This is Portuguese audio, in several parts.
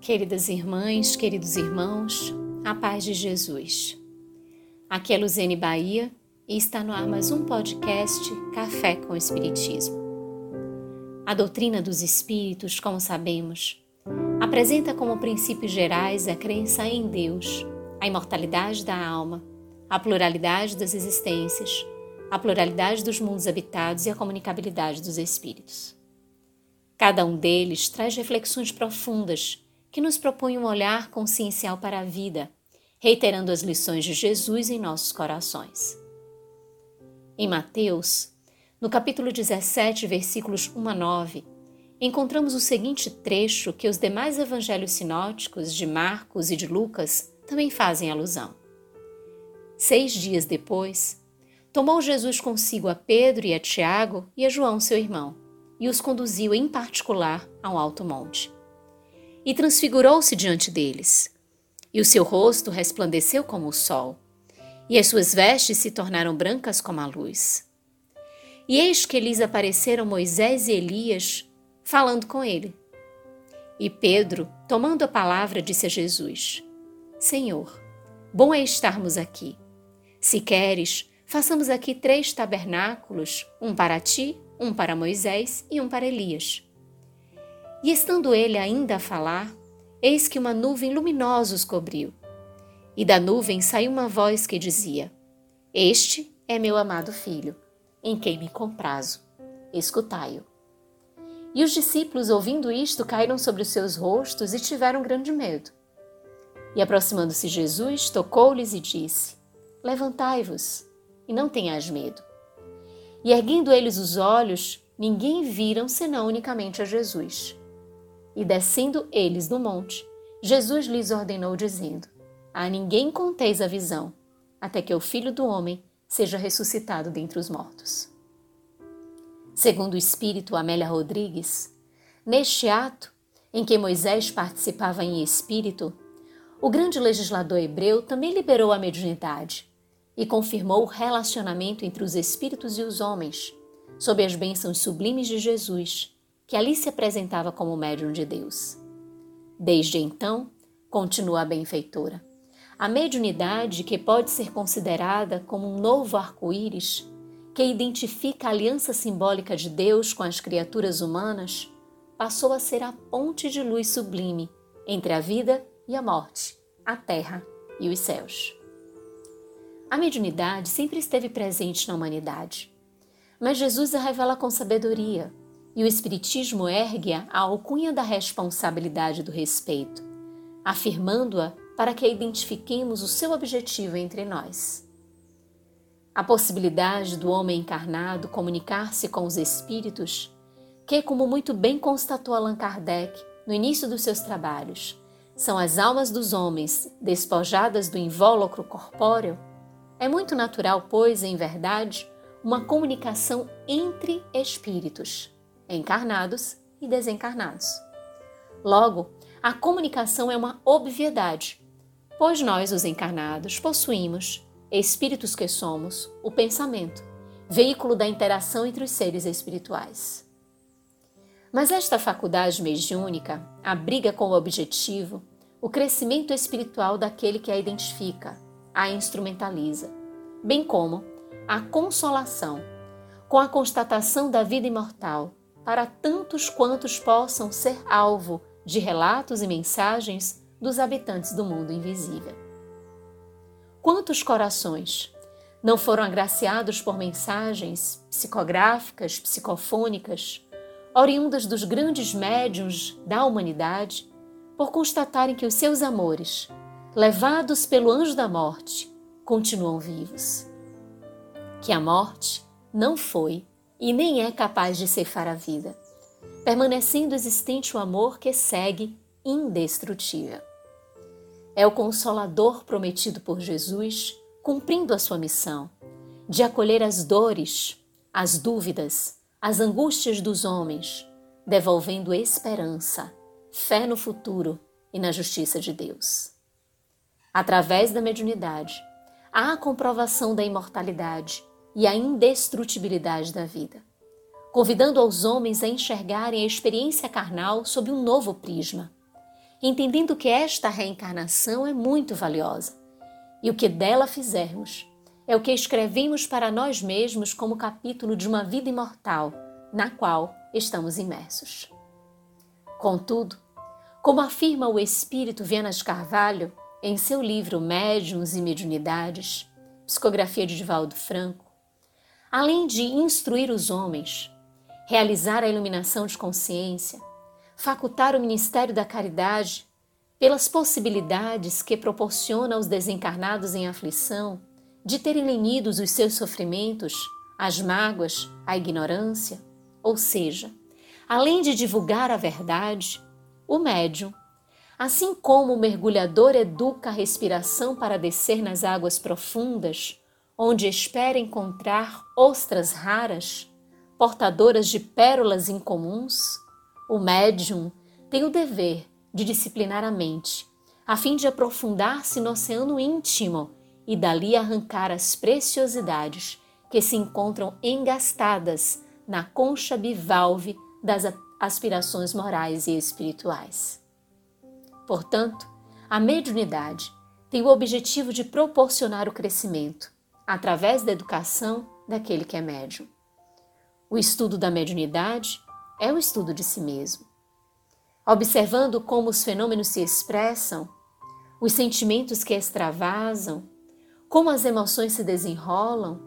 Queridas irmãs, queridos irmãos, a paz de Jesus. Aqui é Luziane Bahia e está no ar mais um podcast Café com Espiritismo. A doutrina dos espíritos, como sabemos, apresenta como princípios gerais a crença em Deus, a imortalidade da alma, a pluralidade das existências, a pluralidade dos mundos habitados e a comunicabilidade dos espíritos. Cada um deles traz reflexões profundas que nos propõe um olhar consciencial para a vida, reiterando as lições de Jesus em nossos corações. Em Mateus, no capítulo 17, versículos 1 a 9, encontramos o seguinte trecho que os demais evangelhos sinóticos de Marcos e de Lucas também fazem alusão. Seis dias depois, tomou Jesus consigo a Pedro e a Tiago e a João, seu irmão, e os conduziu em particular a um alto monte e transfigurou-se diante deles. E o seu rosto resplandeceu como o sol, e as suas vestes se tornaram brancas como a luz. E eis que lhes apareceram Moisés e Elias, falando com ele. E Pedro, tomando a palavra, disse a Jesus: Senhor, bom é estarmos aqui. Se queres, façamos aqui três tabernáculos: um para ti, um para Moisés e um para Elias. E estando ele ainda a falar, eis que uma nuvem luminosa os cobriu. E da nuvem saiu uma voz que dizia: Este é meu amado filho, em quem me comprazo. Escutai-o. E os discípulos, ouvindo isto, caíram sobre os seus rostos e tiveram grande medo. E aproximando-se Jesus, tocou-lhes e disse: Levantai-vos e não tenhais medo. E erguendo eles os olhos, ninguém viram senão unicamente a Jesus. E descendo eles do monte, Jesus lhes ordenou, dizendo: A ninguém conteis a visão, até que o filho do homem seja ressuscitado dentre os mortos. Segundo o Espírito Amélia Rodrigues, neste ato, em que Moisés participava em espírito, o grande legislador hebreu também liberou a mediunidade e confirmou o relacionamento entre os espíritos e os homens, sob as bênçãos sublimes de Jesus que ali se apresentava como médium de Deus. Desde então, continua a benfeitora, a mediunidade que pode ser considerada como um novo arco-íris que identifica a aliança simbólica de Deus com as criaturas humanas, passou a ser a ponte de luz sublime entre a vida e a morte, a terra e os céus. A mediunidade sempre esteve presente na humanidade, mas Jesus a revela com sabedoria, e o Espiritismo ergue-a à alcunha da responsabilidade do respeito, afirmando-a para que identifiquemos o seu objetivo entre nós. A possibilidade do homem encarnado comunicar-se com os espíritos, que, como muito bem constatou Allan Kardec no início dos seus trabalhos, são as almas dos homens despojadas do invólucro corpóreo, é muito natural, pois, em verdade, uma comunicação entre espíritos encarnados e desencarnados. Logo, a comunicação é uma obviedade, pois nós, os encarnados, possuímos, espíritos que somos, o pensamento, veículo da interação entre os seres espirituais. Mas esta faculdade mediúnica abriga como objetivo o crescimento espiritual daquele que a identifica, a instrumentaliza, bem como a consolação, com a constatação da vida imortal, para tantos quantos possam ser alvo de relatos e mensagens dos habitantes do mundo invisível. Quantos corações não foram agraciados por mensagens psicográficas, psicofônicas, oriundas dos grandes médiuns da humanidade, por constatarem que os seus amores, levados pelo anjo da morte, continuam vivos? Que a morte não foi e nem é capaz de ceifar a vida, permanecendo existente o amor que segue indestrutível. É o consolador prometido por Jesus, cumprindo a sua missão de acolher as dores, as dúvidas, as angústias dos homens, devolvendo esperança, fé no futuro e na justiça de Deus. Através da mediunidade, há a comprovação da imortalidade e a indestrutibilidade da vida, convidando aos homens a enxergarem a experiência carnal sob um novo prisma entendendo que esta reencarnação é muito valiosa e o que dela fizermos é o que escrevemos para nós mesmos como capítulo de uma vida imortal na qual estamos imersos. Contudo, como afirma o espírito Viana de Carvalho em seu livro Médiuns e Mediunidades, psicografia de Divaldo Franco, além de instruir os homens, realizar a iluminação de consciência, facultar o ministério da caridade pelas possibilidades que proporciona aos desencarnados em aflição de terem lenidos os seus sofrimentos, as mágoas, a ignorância, ou seja, além de divulgar a verdade, o médium, assim como o mergulhador educa a respiração para descer nas águas profundas, onde espera encontrar ostras raras, portadoras de pérolas incomuns, o médium tem o dever de disciplinar a mente, a fim de aprofundar-se no oceano íntimo e dali arrancar as preciosidades que se encontram engastadas na concha bivalve das aspirações morais e espirituais. Portanto, a mediunidade tem o objetivo de proporcionar o crescimento, através da educação daquele que é médium. O estudo da mediunidade é o estudo de si mesmo. Observando como os fenômenos se expressam, os sentimentos que extravasam, como as emoções se desenrolam,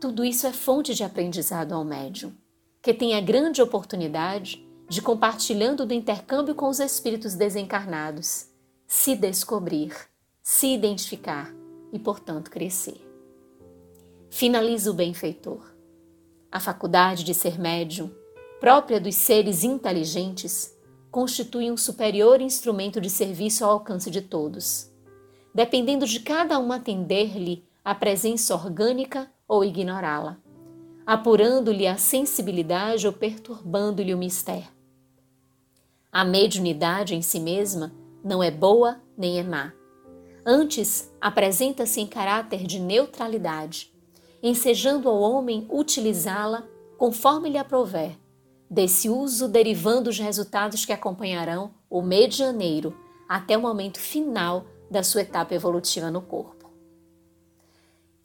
tudo isso é fonte de aprendizado ao médium, que tem a grande oportunidade de compartilhando do intercâmbio com os espíritos desencarnados, se descobrir, se identificar e, portanto, crescer. Finaliza o benfeitor. A faculdade de ser médium própria dos seres inteligentes, constitui um superior instrumento de serviço ao alcance de todos, dependendo de cada um atender-lhe a presença orgânica ou ignorá-la, apurando-lhe a sensibilidade ou perturbando-lhe o mistério. A mediunidade em si mesma não é boa nem é má. Antes, apresenta-se em caráter de neutralidade, ensejando ao homem utilizá-la conforme lhe aprover, desse uso derivando os resultados que acompanharão o medianeiro até o momento final da sua etapa evolutiva no corpo.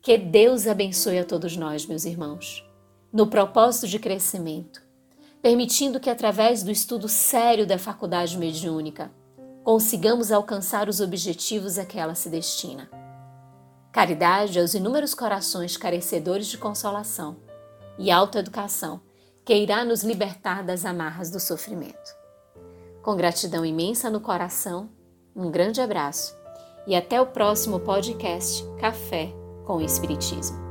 Que Deus abençoe a todos nós, meus irmãos, no propósito de crescimento, permitindo que através do estudo sério da faculdade mediúnica consigamos alcançar os objetivos a que ela se destina. Caridade aos inúmeros corações carecedores de consolação e autoeducação que irá nos libertar das amarras do sofrimento. Com gratidão imensa no coração, um grande abraço e até o próximo podcast Café com o Espiritismo.